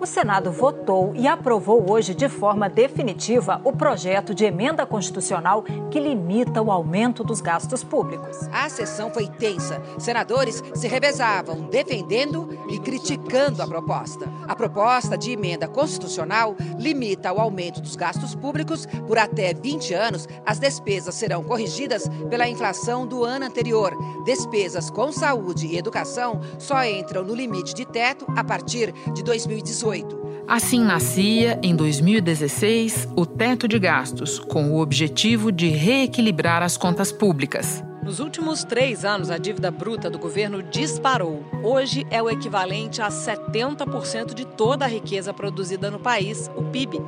O Senado votou e aprovou hoje de forma definitiva o projeto de emenda constitucional que limita o aumento dos gastos públicos. A sessão foi tensa. Senadores se revezavam, defendendo e criticando a proposta. A proposta de emenda constitucional limita o aumento dos gastos públicos por até 20 anos. As despesas serão corrigidas pela inflação do ano anterior. Despesas com saúde e educação só entram no limite de teto a partir de 2018. Assim nascia, em 2016, o teto de gastos, com o objetivo de reequilibrar as contas públicas. Nos últimos três anos, a dívida bruta do governo disparou. Hoje é o equivalente a 70% de toda a riqueza produzida no país, o PIB.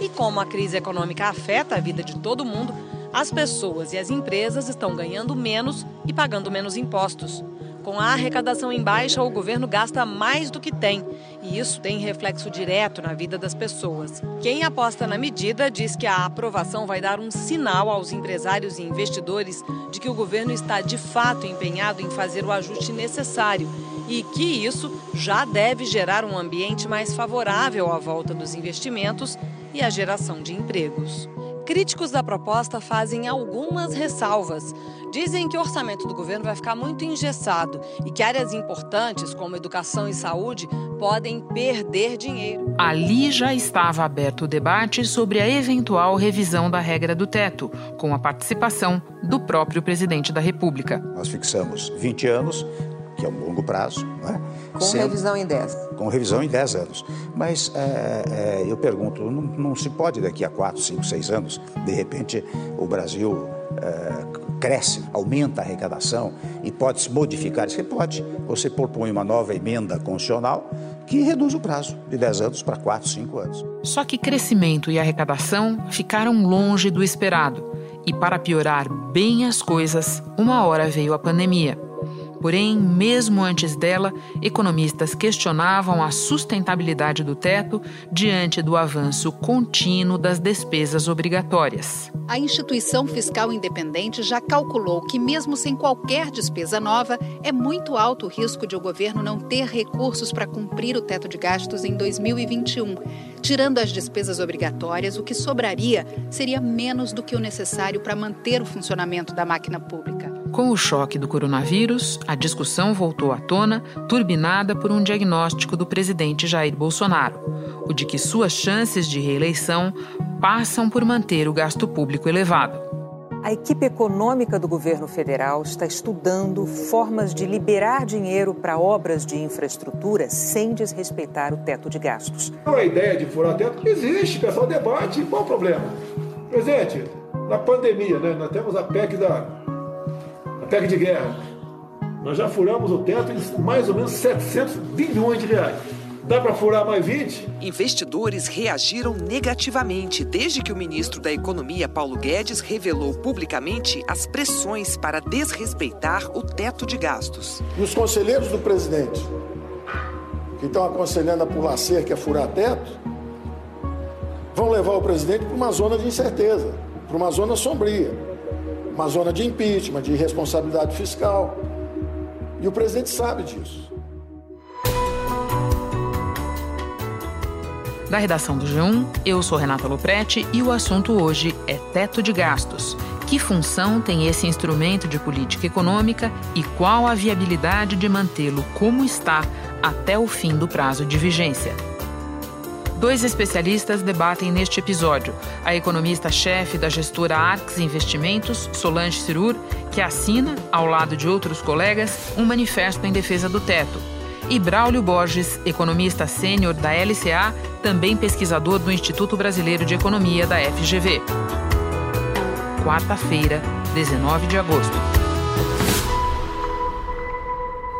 E como a crise econômica afeta a vida de todo mundo, as pessoas e as empresas estão ganhando menos e pagando menos impostos. Com a arrecadação em baixa, o governo gasta mais do que tem. E isso tem reflexo direto na vida das pessoas. Quem aposta na medida diz que a aprovação vai dar um sinal aos empresários e investidores de que o governo está de fato empenhado em fazer o ajuste necessário e que isso já deve gerar um ambiente mais favorável à volta dos investimentos e à geração de empregos. Críticos da proposta fazem algumas ressalvas. Dizem que o orçamento do governo vai ficar muito engessado e que áreas importantes, como educação e saúde, podem perder dinheiro. Ali já estava aberto o debate sobre a eventual revisão da regra do teto, com a participação do próprio presidente da República. Nós fixamos 20 anos, que é um longo prazo, não é? Com Sendo, revisão em 10. Com revisão em 10 anos. Mas é, é, eu pergunto, não, não, se pode daqui a 4, 5, 6 anos, de repente o Brasil é, cresce, aumenta a arrecadação e pode se modificar? Isso pode. Você propõe uma nova emenda constitucional que reduz o prazo de 10 anos para 4, 5 anos. Só que crescimento e arrecadação ficaram longe do esperado. E para piorar bem as coisas, uma hora veio a pandemia. Porém, mesmo antes dela, economistas questionavam a sustentabilidade do teto diante do avanço contínuo das despesas obrigatórias. A instituição fiscal independente já calculou que, mesmo sem qualquer despesa nova, é muito alto o risco de o governo não ter recursos para cumprir o teto de gastos em 2021. Tirando as despesas obrigatórias, o que sobraria seria menos do que o necessário para manter o funcionamento da máquina pública. Com o choque do coronavírus, a discussão voltou à tona, turbinada por um diagnóstico do presidente Jair Bolsonaro: o de que suas chances de reeleição passam por manter o gasto público elevado. A equipe econômica do governo federal está estudando formas de liberar dinheiro para obras de infraestrutura sem desrespeitar o teto de gastos. A ideia de furar teto existe, pessoal debate. Qual o problema? Presidente, na pandemia, né, nós temos a PEC da a PEC de guerra. Nós já furamos o teto em mais ou menos 700 bilhões de reais. Dá para furar mais 20? Investidores reagiram negativamente desde que o ministro da Economia, Paulo Guedes, revelou publicamente as pressões para desrespeitar o teto de gastos. E os conselheiros do presidente, que estão aconselhando a pular cerca, a furar teto, vão levar o presidente para uma zona de incerteza, para uma zona sombria uma zona de impeachment, de responsabilidade fiscal. E o presidente sabe disso. Da redação do G1, eu sou Renata Loprete e o assunto hoje é teto de gastos. Que função tem esse instrumento de política econômica e qual a viabilidade de mantê-lo como está até o fim do prazo de vigência? Dois especialistas debatem neste episódio. A economista-chefe da gestora Arx Investimentos, Solange Cirur, que assina, ao lado de outros colegas, um manifesto em defesa do teto. E Braulio Borges, economista sênior da LCA, também pesquisador do Instituto Brasileiro de Economia da FGV. Quarta-feira, 19 de agosto.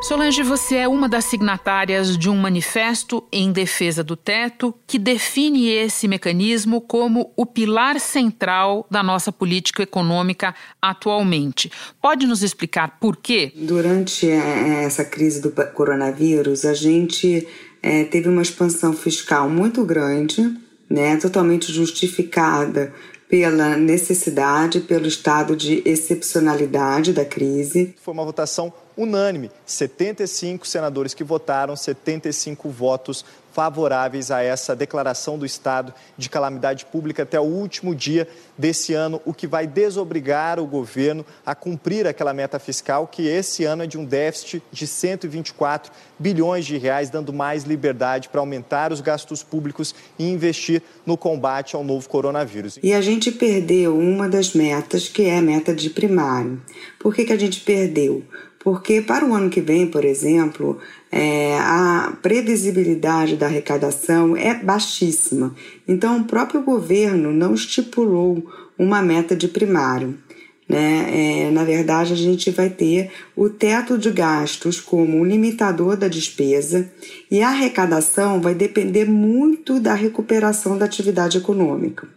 Solange, você é uma das signatárias de um manifesto em defesa do teto que define esse mecanismo como o pilar central da nossa política econômica atualmente. Pode nos explicar por quê? Durante é, essa crise do coronavírus, a gente é, teve uma expansão fiscal muito grande, né, totalmente justificada pela necessidade, pelo estado de excepcionalidade da crise. Foi uma votação unânime, 75 senadores que votaram, 75 votos favoráveis a essa declaração do estado de calamidade pública até o último dia desse ano, o que vai desobrigar o governo a cumprir aquela meta fiscal que esse ano é de um déficit de 124 bilhões de reais, dando mais liberdade para aumentar os gastos públicos e investir no combate ao novo coronavírus. E a gente perdeu uma das metas, que é a meta de primário. Por que, que a gente perdeu? Porque para o ano que vem, por exemplo, é, a previsibilidade da arrecadação é baixíssima. Então, o próprio governo não estipulou uma meta de primário. Né? É, na verdade, a gente vai ter o teto de gastos como um limitador da despesa e a arrecadação vai depender muito da recuperação da atividade econômica.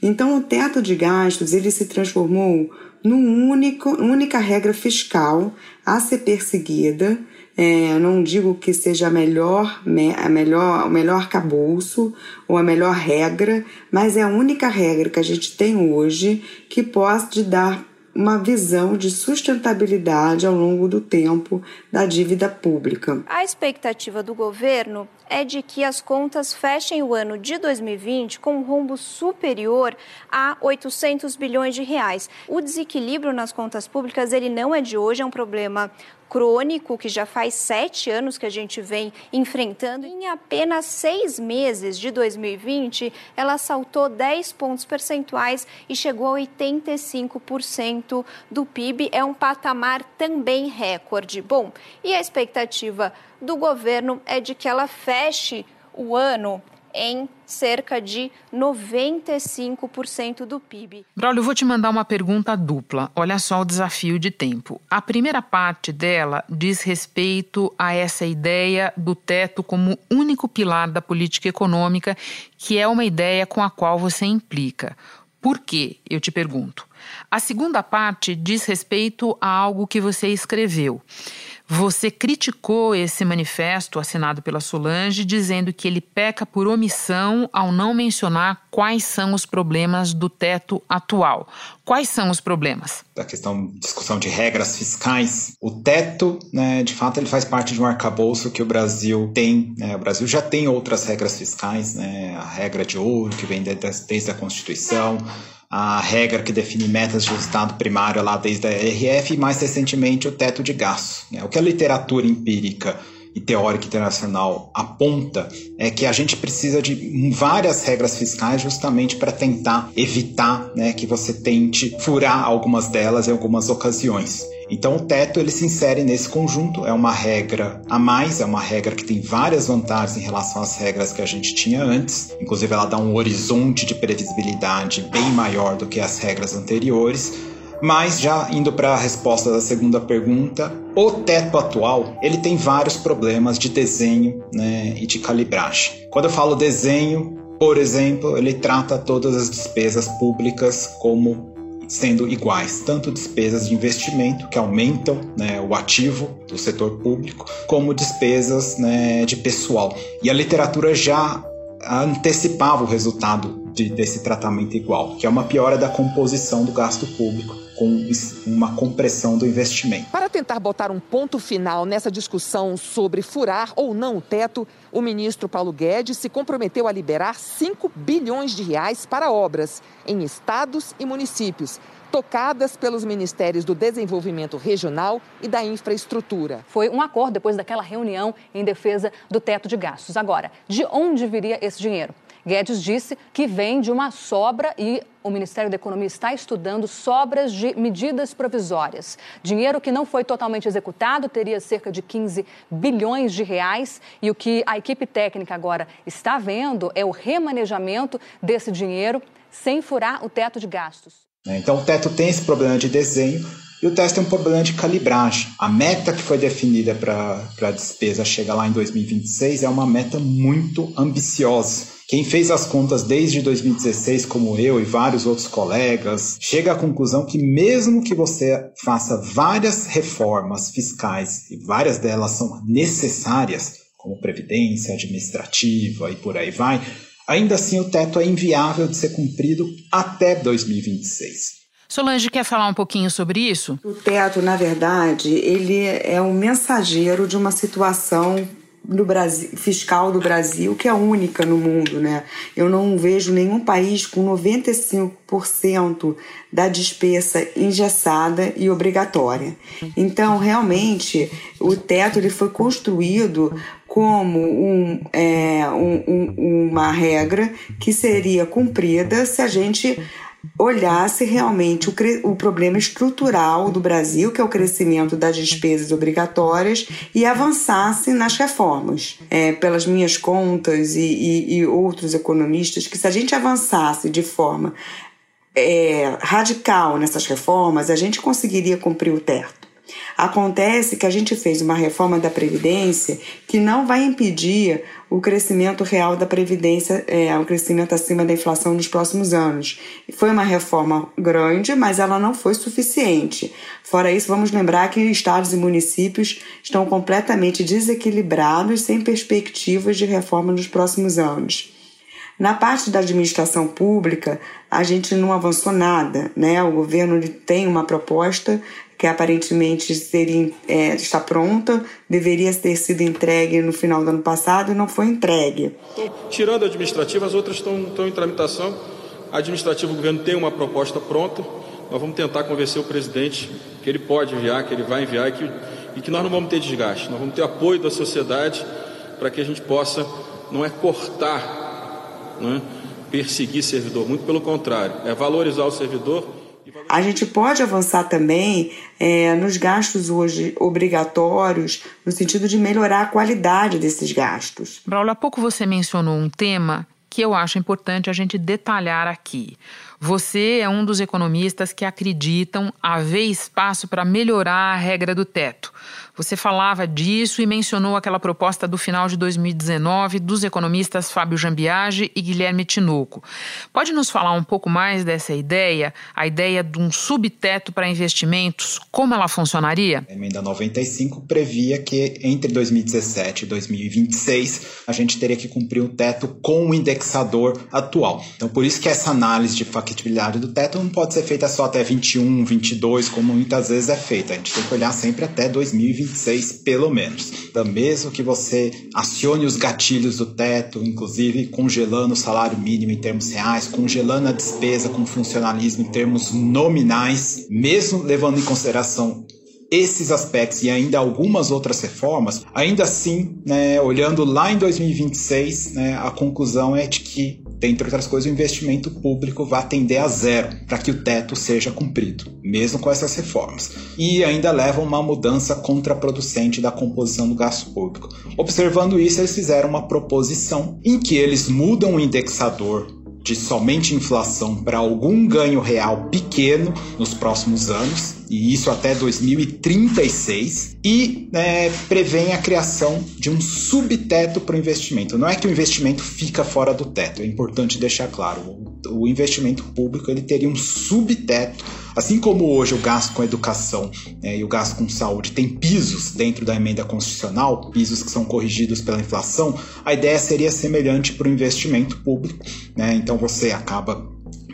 Então, o teto de gastos ele se transformou numa única regra fiscal a ser perseguida. É, não digo que seja a melhor, a melhor, o melhor cabouço ou a melhor regra, mas é a única regra que a gente tem hoje que pode dar uma visão de sustentabilidade ao longo do tempo da dívida pública. A expectativa do governo é de que as contas fechem o ano de 2020 com um rombo superior a 800 bilhões de reais. O desequilíbrio nas contas públicas ele não é de hoje, é um problema crônico que já faz sete anos que a gente vem enfrentando. Em apenas seis meses de 2020, ela saltou 10 pontos percentuais e chegou a 85% do PIB. É um patamar também recorde. Bom, e a expectativa do governo é de que ela feche o ano em cerca de 95% do PIB. Braulio, vou te mandar uma pergunta dupla. Olha só o desafio de tempo. A primeira parte dela diz respeito a essa ideia do teto como único pilar da política econômica, que é uma ideia com a qual você implica. Por quê? Eu te pergunto. A segunda parte diz respeito a algo que você escreveu. Você criticou esse manifesto assinado pela Solange, dizendo que ele peca por omissão ao não mencionar quais são os problemas do teto atual. Quais são os problemas? A questão, discussão de regras fiscais. O teto, né, de fato, ele faz parte de um arcabouço que o Brasil tem. Né, o Brasil já tem outras regras fiscais, né, a regra de ouro, que vem desde, desde a Constituição a regra que define metas de resultado primário lá desde a RF e mais recentemente o teto de gastos. Né? O que a literatura empírica e teórica internacional aponta é que a gente precisa de várias regras fiscais justamente para tentar evitar né, que você tente furar algumas delas em algumas ocasiões. Então o teto ele se insere nesse conjunto, é uma regra a mais, é uma regra que tem várias vantagens em relação às regras que a gente tinha antes. Inclusive ela dá um horizonte de previsibilidade bem maior do que as regras anteriores. Mas já indo para a resposta da segunda pergunta, o teto atual ele tem vários problemas de desenho né, e de calibragem. Quando eu falo desenho, por exemplo, ele trata todas as despesas públicas como sendo iguais, tanto despesas de investimento, que aumentam né, o ativo do setor público, como despesas né, de pessoal. E a literatura já antecipava o resultado de, desse tratamento igual, que é uma piora da composição do gasto público com uma compressão do investimento. Para tentar botar um ponto final nessa discussão sobre furar ou não o teto, o ministro Paulo Guedes se comprometeu a liberar 5 bilhões de reais para obras em estados e municípios tocadas pelos Ministérios do Desenvolvimento Regional e da Infraestrutura. Foi um acordo depois daquela reunião em defesa do teto de gastos. Agora, de onde viria esse dinheiro? Guedes disse que vem de uma sobra e o Ministério da Economia está estudando sobras de medidas provisórias. Dinheiro que não foi totalmente executado, teria cerca de 15 bilhões de reais. E o que a equipe técnica agora está vendo é o remanejamento desse dinheiro sem furar o teto de gastos. Né? Então o teto tem esse problema de desenho e o teto tem um problema de calibragem. A meta que foi definida para a despesa chegar lá em 2026 é uma meta muito ambiciosa. Quem fez as contas desde 2016, como eu e vários outros colegas, chega à conclusão que, mesmo que você faça várias reformas fiscais, e várias delas são necessárias, como previdência administrativa e por aí vai, ainda assim o teto é inviável de ser cumprido até 2026. Solange quer falar um pouquinho sobre isso? O teto, na verdade, ele é um mensageiro de uma situação do Brasil, fiscal do Brasil que é única no mundo, né? Eu não vejo nenhum país com 95% da despesa engessada e obrigatória. Então, realmente, o teto ele foi construído como um, é, um, um, uma regra que seria cumprida se a gente olhasse realmente o, o problema estrutural do Brasil, que é o crescimento das despesas obrigatórias, e avançasse nas reformas. É, pelas minhas contas e, e, e outros economistas, que se a gente avançasse de forma é, radical nessas reformas, a gente conseguiria cumprir o teto. Acontece que a gente fez uma reforma da Previdência que não vai impedir o crescimento real da Previdência, é, o crescimento acima da inflação nos próximos anos. Foi uma reforma grande, mas ela não foi suficiente. Fora isso, vamos lembrar que estados e municípios estão completamente desequilibrados, sem perspectivas de reforma nos próximos anos. Na parte da administração pública, a gente não avançou nada, né? O governo tem uma proposta que aparentemente seria, é, está pronta, deveria ter sido entregue no final do ano passado e não foi entregue. Tirando a administrativa, as outras estão, estão em tramitação. A administrativa, o governo tem uma proposta pronta. Nós vamos tentar convencer o presidente que ele pode enviar, que ele vai enviar e que, e que nós não vamos ter desgaste. Nós vamos ter apoio da sociedade para que a gente possa, não é cortar, não é perseguir servidor, muito pelo contrário, é valorizar o servidor a gente pode avançar também é, nos gastos hoje obrigatórios, no sentido de melhorar a qualidade desses gastos. Braulio, há pouco você mencionou um tema que eu acho importante a gente detalhar aqui. Você é um dos economistas que acreditam haver espaço para melhorar a regra do teto. Você falava disso e mencionou aquela proposta do final de 2019 dos economistas Fábio Jambiage e Guilherme Tinoco. Pode nos falar um pouco mais dessa ideia, a ideia de um subteto para investimentos, como ela funcionaria? A emenda 95 previa que entre 2017 e 2026 a gente teria que cumprir o teto com o indexador atual. Então, por isso que essa análise de factibilidade do teto não pode ser feita só até 21, 22, como muitas vezes é feita. A gente tem que olhar sempre até 2026. 2026, pelo menos. Então, mesmo que você acione os gatilhos do teto, inclusive congelando o salário mínimo em termos reais, congelando a despesa com funcionalismo em termos nominais, mesmo levando em consideração esses aspectos e ainda algumas outras reformas, ainda assim, né, olhando lá em 2026, né, a conclusão é de que dentre outras coisas, o investimento público vai tender a zero para que o teto seja cumprido, mesmo com essas reformas. E ainda leva uma mudança contraproducente da composição do gasto público. Observando isso, eles fizeram uma proposição em que eles mudam o indexador de somente inflação para algum ganho real pequeno nos próximos anos, e isso até 2036, e é, prevê a criação de um subteto para o investimento. Não é que o investimento fica fora do teto, é importante deixar claro. O, investimento público ele teria um subteto Assim como hoje o gasto com educação né, e o gasto com saúde tem pisos dentro da emenda constitucional, pisos que são corrigidos pela inflação, a ideia seria semelhante para o investimento público. Né? Então você acaba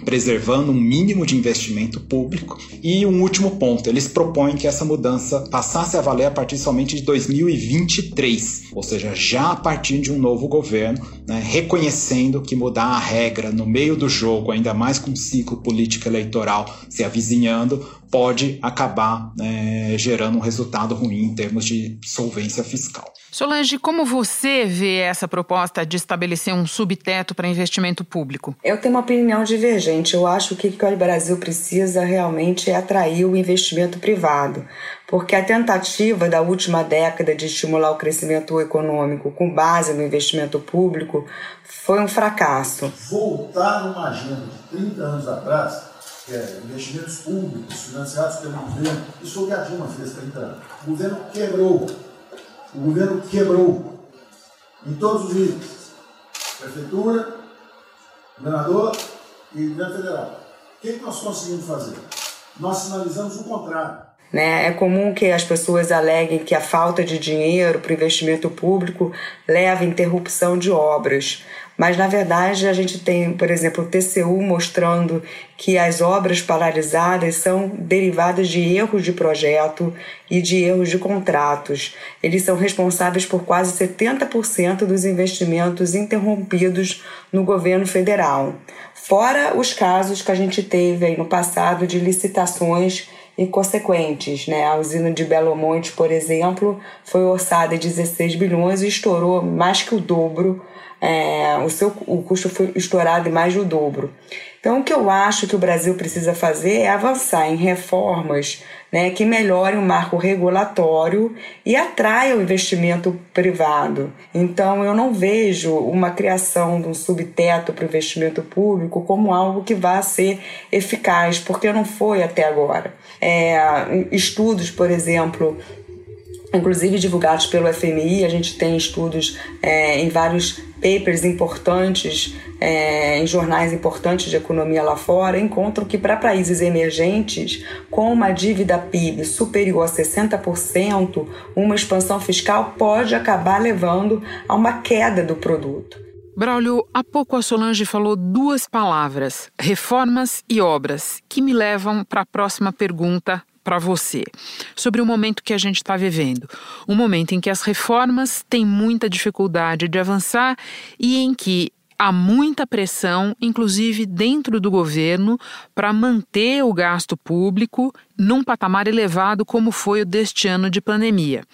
preservando um mínimo de investimento público. E um último ponto, eles propõem que essa mudança passasse a valer a partir somente de 2023, ou seja, já a partir de um novo governo, né, reconhecendo que mudar a regra no meio do jogo, ainda mais com um ciclo político eleitoral se avizinhando, pode acabar né, gerando um resultado ruim em termos de solvência fiscal. Solange, como você vê essa proposta de estabelecer um subteto para investimento público? Eu tenho uma opinião divergente. Eu acho que o que o Brasil precisa realmente é atrair o investimento privado, porque a tentativa da última década de estimular o crescimento econômico com base no investimento público foi um fracasso. Voltar numa agenda de 30 anos atrás, é investimentos públicos financiados pelo governo, isso foi o que a Dilma fez 30 anos. O governo quebrou o governo quebrou em todos os níveis. Prefeitura, governador e governo federal. O que, que nós conseguimos fazer? Nós sinalizamos o contrário. Né? É comum que as pessoas aleguem que a falta de dinheiro para o investimento público leva à interrupção de obras. Mas, na verdade, a gente tem, por exemplo, o TCU mostrando que as obras paralisadas são derivadas de erros de projeto e de erros de contratos. Eles são responsáveis por quase 70% dos investimentos interrompidos no governo federal. Fora os casos que a gente teve aí no passado de licitações inconsequentes. Né? A usina de Belo Monte, por exemplo, foi orçada em 16 bilhões e estourou mais que o dobro é, o seu o custo foi estourado em mais do dobro. Então, o que eu acho que o Brasil precisa fazer é avançar em reformas né, que melhorem o marco regulatório e atraiam o investimento privado. Então, eu não vejo uma criação de um subteto para o investimento público como algo que vá ser eficaz, porque não foi até agora. É, estudos, por exemplo, inclusive divulgados pelo FMI, a gente tem estudos é, em vários papers importantes, é, em jornais importantes de economia lá fora, encontram que para países emergentes, com uma dívida PIB superior a 60%, uma expansão fiscal pode acabar levando a uma queda do produto. Braulio, há pouco a Solange falou duas palavras, reformas e obras, que me levam para a próxima pergunta para você sobre o momento que a gente está vivendo. Um momento em que as reformas têm muita dificuldade de avançar e em que há muita pressão, inclusive dentro do governo, para manter o gasto público num patamar elevado como foi o deste ano de pandemia,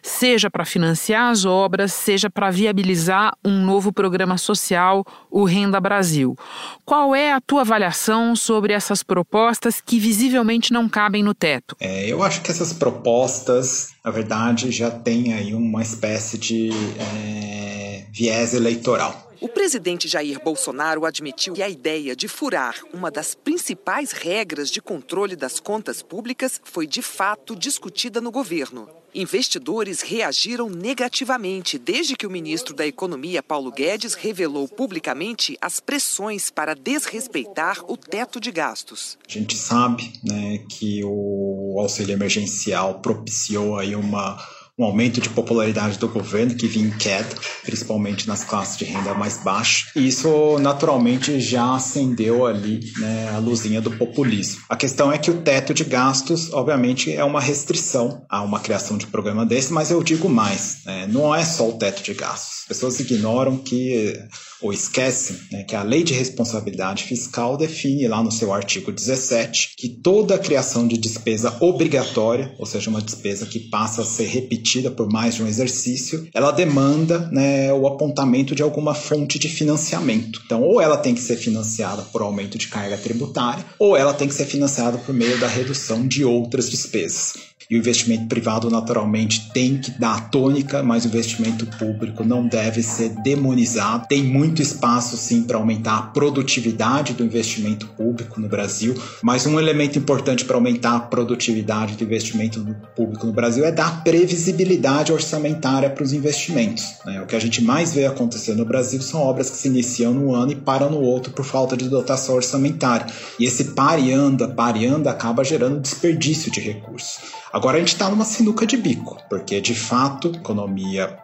seja para financiar as obras, seja para viabilizar um novo programa social, o Renda Brasil. Qual é a tua avaliação sobre essas propostas que visivelmente não cabem no teto? É, eu acho que essas propostas, na verdade, já têm aí uma espécie de é, viés eleitoral. O presidente Jair Bolsonaro admitiu que a ideia de furar uma das principais regras de controle das contas públicas foi de fato discutida no governo. Investidores reagiram negativamente desde que o ministro da Economia, Paulo Guedes, revelou publicamente as pressões para desrespeitar o teto de gastos. A gente sabe né, que o auxílio emergencial propiciou aí uma um aumento de popularidade do governo que vinha em queda, principalmente nas classes de renda mais baixa. E isso naturalmente já acendeu ali né, a luzinha do populismo. A questão é que o teto de gastos, obviamente, é uma restrição a uma criação de programa desse, mas eu digo mais, né, não é só o teto de gastos. As pessoas ignoram que ou esquecem né, que a Lei de Responsabilidade Fiscal define lá no seu artigo 17 que toda a criação de despesa obrigatória, ou seja, uma despesa que passa a ser repetida por mais de um exercício, ela demanda né, o apontamento de alguma fonte de financiamento. Então, ou ela tem que ser financiada por aumento de carga tributária, ou ela tem que ser financiada por meio da redução de outras despesas. E o investimento privado, naturalmente, tem que dar tônica, mas o investimento público não deve ser demonizado. Tem muito espaço, sim, para aumentar a produtividade do investimento público no Brasil, mas um elemento importante para aumentar a produtividade do investimento público no Brasil é dar previsibilidade orçamentária para os investimentos. Né? O que a gente mais vê acontecer no Brasil são obras que se iniciam no ano e param no outro por falta de dotação orçamentária. E esse pare anda, pare anda acaba gerando desperdício de recursos. Agora a gente está numa sinuca de bico, porque de fato a economia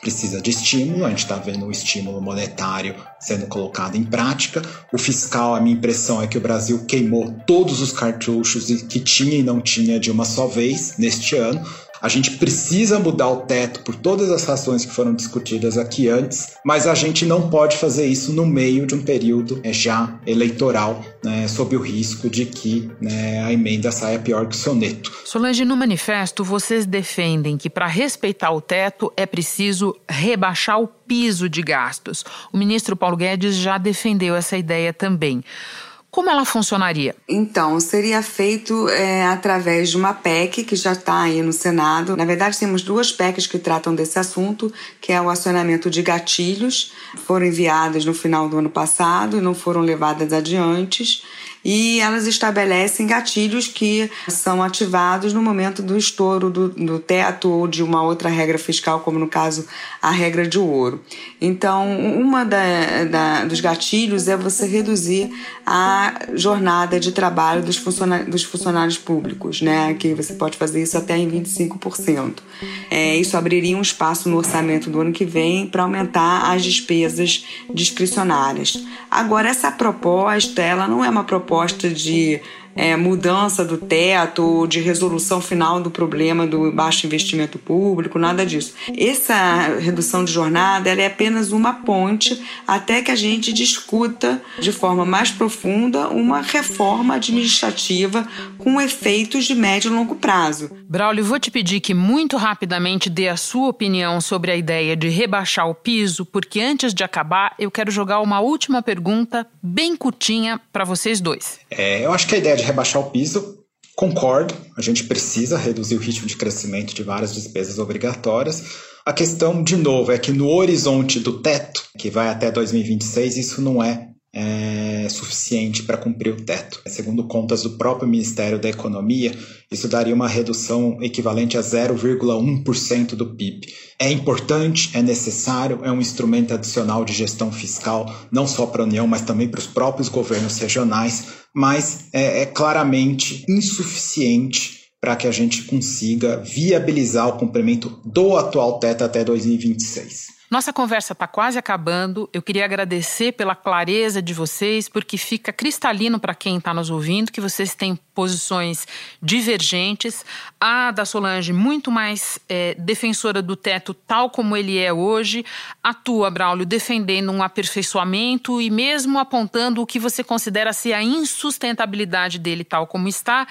precisa de estímulo, a gente está vendo o estímulo monetário sendo colocado em prática. O fiscal, a minha impressão é que o Brasil queimou todos os cartuchos que tinha e não tinha de uma só vez neste ano. A gente precisa mudar o teto por todas as razões que foram discutidas aqui antes, mas a gente não pode fazer isso no meio de um período é, já eleitoral, né, sob o risco de que né, a emenda saia pior que o soneto. Solange, no manifesto, vocês defendem que para respeitar o teto é preciso rebaixar o piso de gastos. O ministro Paulo Guedes já defendeu essa ideia também. Como ela funcionaria? Então, seria feito é, através de uma PEC que já está aí no Senado. Na verdade, temos duas PECs que tratam desse assunto, que é o acionamento de gatilhos, foram enviadas no final do ano passado e não foram levadas adiante. E elas estabelecem gatilhos que são ativados no momento do estouro do, do teto ou de uma outra regra fiscal, como no caso a regra de ouro. Então, uma da, da, dos gatilhos é você reduzir a jornada de trabalho dos, funcionários, dos funcionários públicos, né? Que você pode fazer isso até em 25%. É, isso abriria um espaço no orçamento do ano que vem para aumentar as despesas discricionárias. Agora, essa proposta, ela não é uma proposta de é, mudança do teto, de resolução final do problema do baixo investimento público, nada disso. Essa redução de jornada é apenas uma ponte até que a gente discuta de forma mais profunda uma reforma administrativa com efeitos de médio e longo prazo. Braulio, vou te pedir que muito rapidamente dê a sua opinião sobre a ideia de rebaixar o piso, porque antes de acabar eu quero jogar uma última pergunta bem curtinha para vocês dois. É, eu acho que a ideia de rebaixar o piso, concordo, a gente precisa reduzir o ritmo de crescimento de várias despesas obrigatórias. A questão, de novo, é que no horizonte do teto, que vai até 2026, isso não é é, suficiente para cumprir o teto. Segundo contas do próprio Ministério da Economia, isso daria uma redução equivalente a 0,1% do PIB. É importante, é necessário, é um instrumento adicional de gestão fiscal, não só para a União, mas também para os próprios governos regionais, mas é, é claramente insuficiente para que a gente consiga viabilizar o cumprimento do atual teto até 2026. Nossa conversa está quase acabando. Eu queria agradecer pela clareza de vocês, porque fica cristalino para quem está nos ouvindo que vocês têm posições divergentes. A da Solange, muito mais é, defensora do teto, tal como ele é hoje. A tua, Braulio, defendendo um aperfeiçoamento e mesmo apontando o que você considera ser a insustentabilidade dele, tal como está.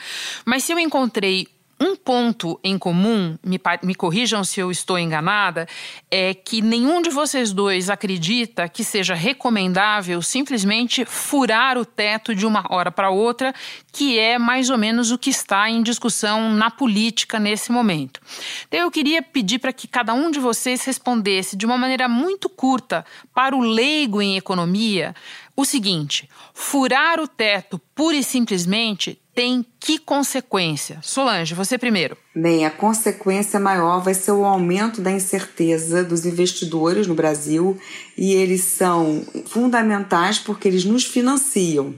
Mas se eu encontrei um ponto em comum, me, me, corrijam se eu estou enganada, é que nenhum de vocês dois acredita que seja recomendável simplesmente furar o teto de uma hora para outra, que é mais ou menos o que está em discussão na política nesse momento. Então eu queria pedir para que cada um de vocês respondesse de uma maneira muito curta para o leigo em economia o seguinte: furar o teto pura e simplesmente tem que consequência? Solange, você primeiro. Bem, a consequência maior vai ser o aumento da incerteza dos investidores no Brasil e eles são fundamentais porque eles nos financiam.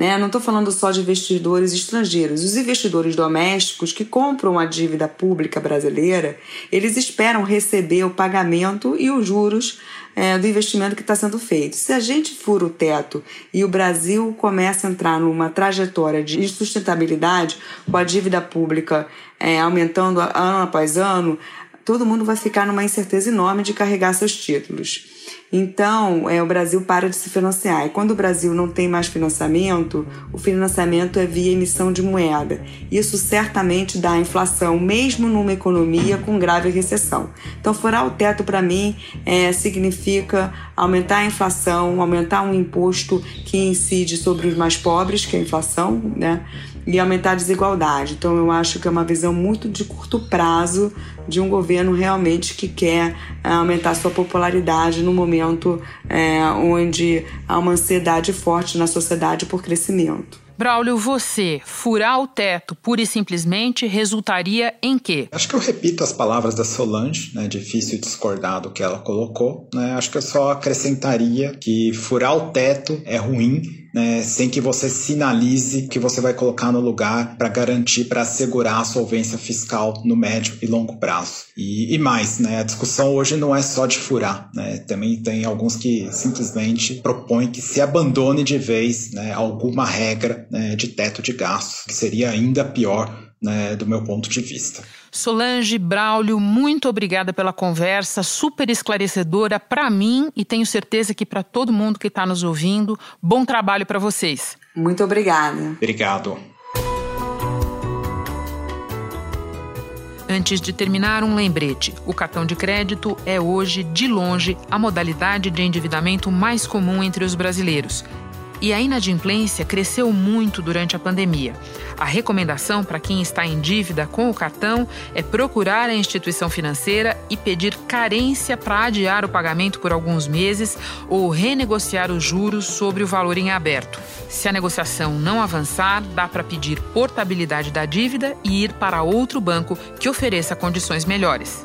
Né? Não estou falando só de investidores estrangeiros. Os investidores domésticos que compram a dívida pública brasileira, eles esperam receber o pagamento e os juros é, do investimento que está sendo feito. Se a gente fura o teto e o Brasil começa a entrar numa trajetória de insustentabilidade, com a dívida pública é, aumentando ano após ano, todo mundo vai ficar numa incerteza enorme de carregar seus títulos. Então, é, o Brasil para de se financiar. E quando o Brasil não tem mais financiamento, o financiamento é via emissão de moeda. Isso certamente dá inflação, mesmo numa economia com grave recessão. Então, furar o teto, para mim, é, significa aumentar a inflação, aumentar um imposto que incide sobre os mais pobres, que é a inflação, né? E aumentar a desigualdade. Então, eu acho que é uma visão muito de curto prazo de um governo realmente que quer é, aumentar sua popularidade no momento é, onde há uma ansiedade forte na sociedade por crescimento. Braulio, você furar o teto pura e simplesmente resultaria em quê? Acho que eu repito as palavras da Solange, né? Difícil discordar do que ela colocou. Né? Acho que eu só acrescentaria que furar o teto é ruim, né, sem que você sinalize que você vai colocar no lugar para garantir, para assegurar a solvência fiscal no médio e longo prazo. E, e, mais, né, a discussão hoje não é só de furar, né, também tem alguns que simplesmente propõem que se abandone de vez né, alguma regra né, de teto de gastos, que seria ainda pior né, do meu ponto de vista. Solange Braulio, muito obrigada pela conversa, super esclarecedora para mim e tenho certeza que para todo mundo que está nos ouvindo. Bom trabalho para vocês. Muito obrigada. Obrigado. Antes de terminar, um lembrete: o cartão de crédito é hoje, de longe, a modalidade de endividamento mais comum entre os brasileiros. E a inadimplência cresceu muito durante a pandemia. A recomendação para quem está em dívida com o cartão é procurar a instituição financeira e pedir carência para adiar o pagamento por alguns meses ou renegociar os juros sobre o valor em aberto. Se a negociação não avançar, dá para pedir portabilidade da dívida e ir para outro banco que ofereça condições melhores.